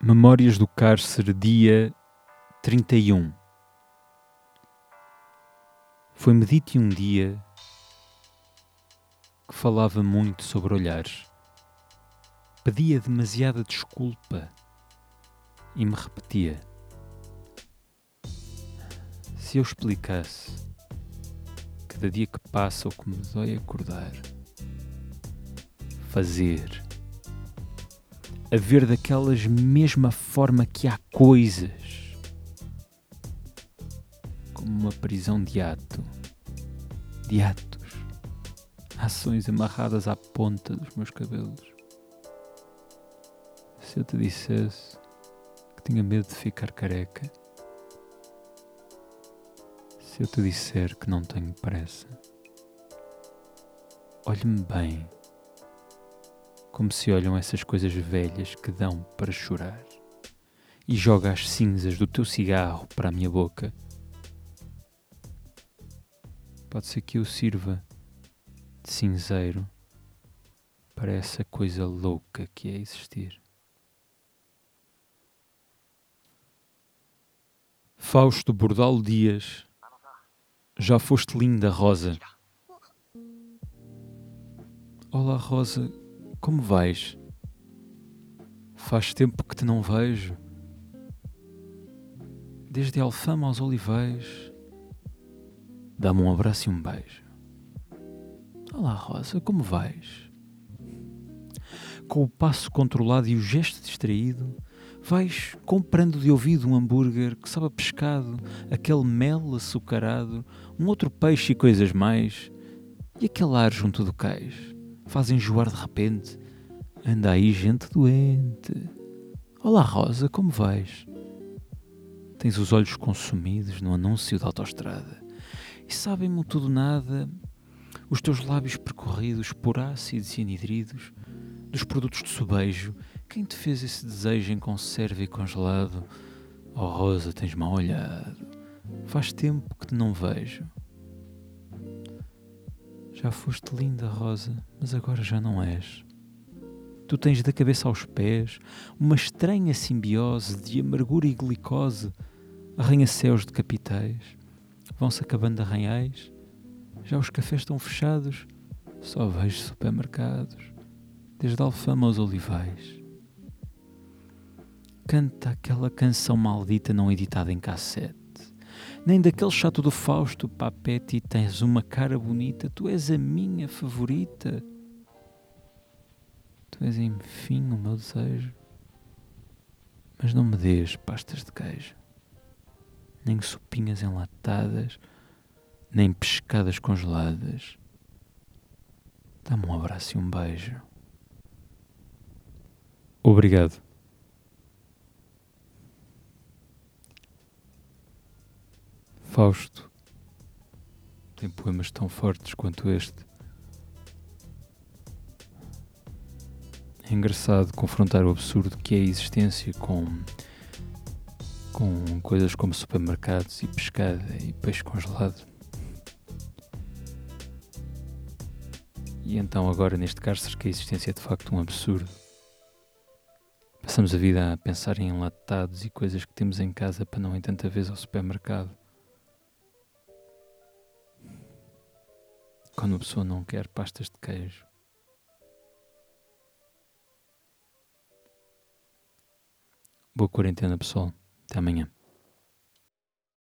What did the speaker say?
Memórias do Cárcere, dia 31. Foi-me dito um dia que falava muito sobre olhares. Pedia demasiada desculpa e me repetia. Se eu explicasse cada dia que passa o que me dói acordar, fazer a ver daquelas mesma forma que há coisas, como uma prisão de ato, de atos, ações amarradas à ponta dos meus cabelos. Se eu te dissesse que tinha medo de ficar careca, se eu te disser que não tenho pressa, olhe-me bem como se olham essas coisas velhas que dão para chorar, e joga as cinzas do teu cigarro para a minha boca. Pode ser que eu sirva de cinzeiro para essa coisa louca que é existir. Fausto Bordal Dias, já foste linda, Rosa. Olá, Rosa, como vais? Faz tempo que te não vejo. Desde Alfama aos Olivais. Dá-me um abraço e um beijo. Olá, Rosa, como vais? Com o passo controlado e o gesto distraído, vais comprando de ouvido um hambúrguer que sabe a pescado, aquele mel açucarado, um outro peixe e coisas mais, e aquele ar junto do cais faz enjoar de repente. Anda aí gente doente. Olá Rosa, como vais? Tens os olhos consumidos no anúncio da autoestrada e sabem-me tudo nada os teus lábios percorridos por ácidos e anidridos dos produtos de sobejo. Quem te fez esse desejo em conserva e congelado? Oh Rosa, tens mal olhado. Faz tempo que te não vejo. Já foste linda, Rosa, mas agora já não és. Tu tens da cabeça aos pés uma estranha simbiose de amargura e glicose, arranha-céus de capitais. Vão-se acabando arranhais, já os cafés estão fechados, só vejo supermercados, desde Alfama aos Olivais. Canta aquela canção maldita não editada em cassete nem daquele chato do Fausto, Papete, tens uma cara bonita, tu és a minha favorita. Tu és, enfim, o meu desejo. Mas não me dês pastas de queijo, nem sopinhas enlatadas, nem pescadas congeladas. Dá-me um abraço e um beijo. Obrigado. Fausto tem poemas tão fortes quanto este. É engraçado confrontar o absurdo que é a existência com, com coisas como supermercados e pescada e peixe congelado. E então, agora, neste cárcere, que a existência é de facto um absurdo. Passamos a vida a pensar em enlatados e coisas que temos em casa para não ir tanta vez ao supermercado. Quando a pessoa não quer pastas de queijo. Boa quarentena, pessoal. Até amanhã.